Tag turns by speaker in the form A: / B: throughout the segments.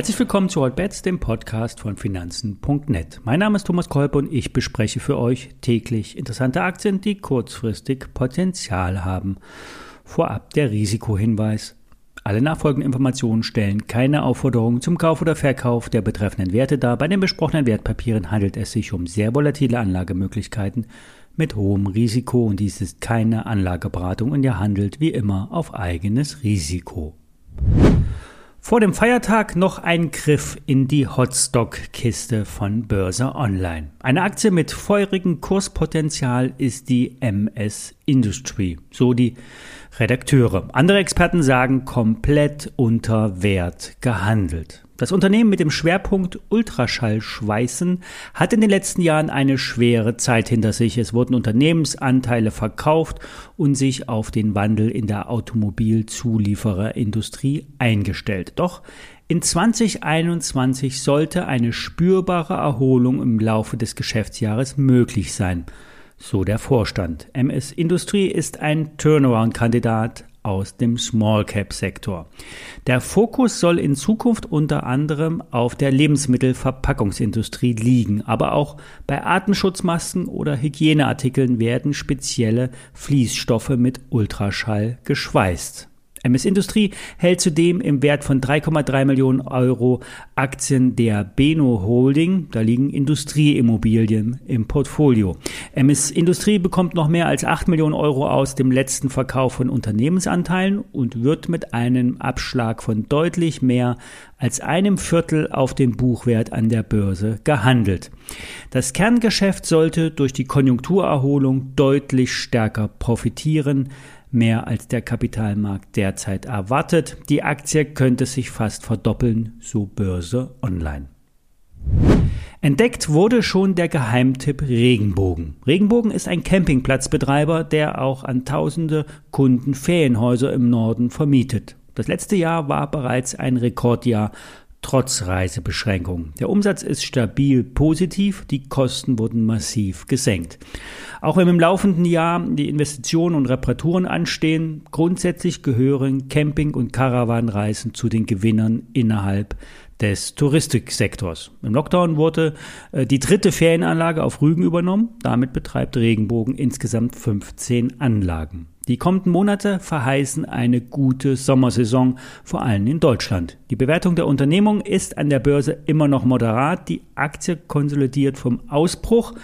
A: Herzlich willkommen zu Hotbets, dem Podcast von Finanzen.net. Mein Name ist Thomas Kolb und ich bespreche für euch täglich interessante Aktien, die kurzfristig Potenzial haben. Vorab der Risikohinweis. Alle nachfolgenden Informationen stellen keine Aufforderung zum Kauf oder Verkauf der betreffenden Werte dar. Bei den besprochenen Wertpapieren handelt es sich um sehr volatile Anlagemöglichkeiten mit hohem Risiko und dies ist keine Anlageberatung und ihr handelt wie immer auf eigenes Risiko. Vor dem Feiertag noch ein Griff in die Hotstock-Kiste von Börse Online. Eine Aktie mit feurigem Kurspotenzial ist die MS Industry, so die Redakteure. Andere Experten sagen komplett unter Wert gehandelt. Das Unternehmen mit dem Schwerpunkt Ultraschallschweißen hat in den letzten Jahren eine schwere Zeit hinter sich. Es wurden Unternehmensanteile verkauft und sich auf den Wandel in der Automobilzuliefererindustrie eingestellt. Doch in 2021 sollte eine spürbare Erholung im Laufe des Geschäftsjahres möglich sein. So der Vorstand. MS Industrie ist ein Turnaround-Kandidat aus dem Small Cap Sektor. Der Fokus soll in Zukunft unter anderem auf der Lebensmittelverpackungsindustrie liegen, aber auch bei Atemschutzmasken oder Hygieneartikeln werden spezielle Fließstoffe mit Ultraschall geschweißt. MS Industrie hält zudem im Wert von 3,3 Millionen Euro Aktien der Beno Holding. Da liegen Industrieimmobilien im Portfolio. MS Industrie bekommt noch mehr als 8 Millionen Euro aus dem letzten Verkauf von Unternehmensanteilen und wird mit einem Abschlag von deutlich mehr als einem Viertel auf den Buchwert an der Börse gehandelt. Das Kerngeschäft sollte durch die Konjunkturerholung deutlich stärker profitieren mehr als der Kapitalmarkt derzeit erwartet. Die Aktie könnte sich fast verdoppeln, so Börse Online. Entdeckt wurde schon der Geheimtipp Regenbogen. Regenbogen ist ein Campingplatzbetreiber, der auch an tausende Kunden Ferienhäuser im Norden vermietet. Das letzte Jahr war bereits ein Rekordjahr trotz Reisebeschränkungen. Der Umsatz ist stabil positiv, die Kosten wurden massiv gesenkt. Auch wenn im laufenden Jahr die Investitionen und Reparaturen anstehen, grundsätzlich gehören Camping- und Caravanreisen zu den Gewinnern innerhalb des Touristiksektors. Im Lockdown wurde äh, die dritte Ferienanlage auf Rügen übernommen. Damit betreibt Regenbogen insgesamt 15 Anlagen. Die kommenden Monate verheißen eine gute Sommersaison, vor allem in Deutschland. Die Bewertung der Unternehmung ist an der Börse immer noch moderat. Die Aktie konsolidiert vom Ausbruch.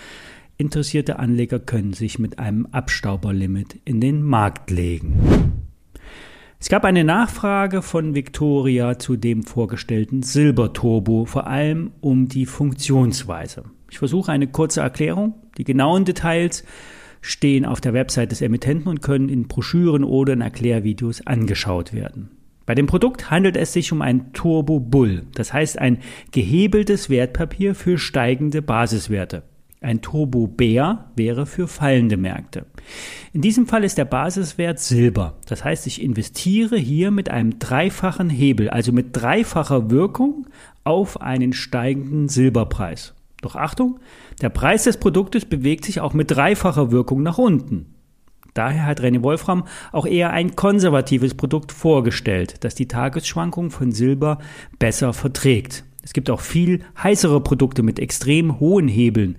A: Interessierte Anleger können sich mit einem Abstauberlimit in den Markt legen. Es gab eine Nachfrage von Victoria zu dem vorgestellten Silberturbo, vor allem um die Funktionsweise. Ich versuche eine kurze Erklärung. Die genauen Details stehen auf der Website des Emittenten und können in Broschüren oder in Erklärvideos angeschaut werden. Bei dem Produkt handelt es sich um ein Turbo Bull, das heißt ein gehebeltes Wertpapier für steigende Basiswerte. Ein Turbo Bär wäre für fallende Märkte. In diesem Fall ist der Basiswert Silber. Das heißt, ich investiere hier mit einem dreifachen Hebel, also mit dreifacher Wirkung auf einen steigenden Silberpreis. Doch Achtung, der Preis des Produktes bewegt sich auch mit dreifacher Wirkung nach unten. Daher hat René Wolfram auch eher ein konservatives Produkt vorgestellt, das die Tagesschwankungen von Silber besser verträgt. Es gibt auch viel heißere Produkte mit extrem hohen Hebeln,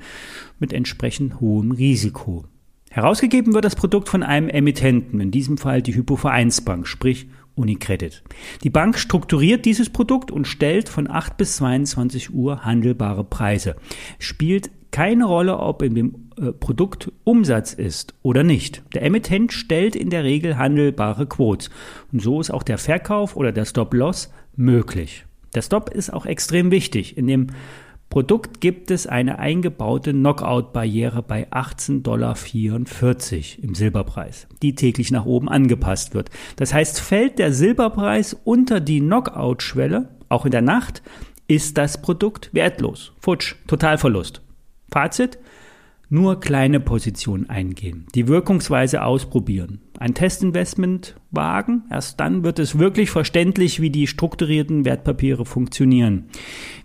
A: mit entsprechend hohem Risiko. Herausgegeben wird das Produkt von einem Emittenten, in diesem Fall die Hypovereinsbank, sprich Unicredit. Die Bank strukturiert dieses Produkt und stellt von 8 bis 22 Uhr handelbare Preise. Spielt keine Rolle, ob in dem äh, Produkt Umsatz ist oder nicht. Der Emittent stellt in der Regel handelbare Quotes. Und so ist auch der Verkauf oder der Stop-Loss möglich. Der Stop ist auch extrem wichtig. In dem Produkt gibt es eine eingebaute Knockout-Barriere bei 18,44 Dollar im Silberpreis, die täglich nach oben angepasst wird. Das heißt, fällt der Silberpreis unter die Knockout-Schwelle, auch in der Nacht, ist das Produkt wertlos. Futsch, Totalverlust. Fazit, nur kleine Positionen eingehen, die Wirkungsweise ausprobieren, ein Testinvestment wagen, erst dann wird es wirklich verständlich, wie die strukturierten Wertpapiere funktionieren.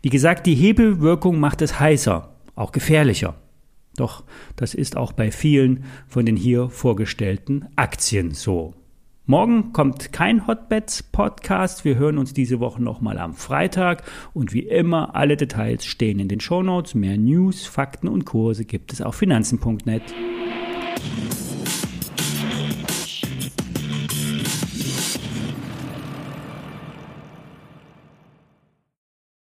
A: Wie gesagt, die Hebelwirkung macht es heißer, auch gefährlicher. Doch das ist auch bei vielen von den hier vorgestellten Aktien so. Morgen kommt kein Hotbets Podcast. Wir hören uns diese Woche nochmal am Freitag. Und wie immer, alle Details stehen in den Shownotes. Mehr News, Fakten und Kurse gibt es auf finanzen.net.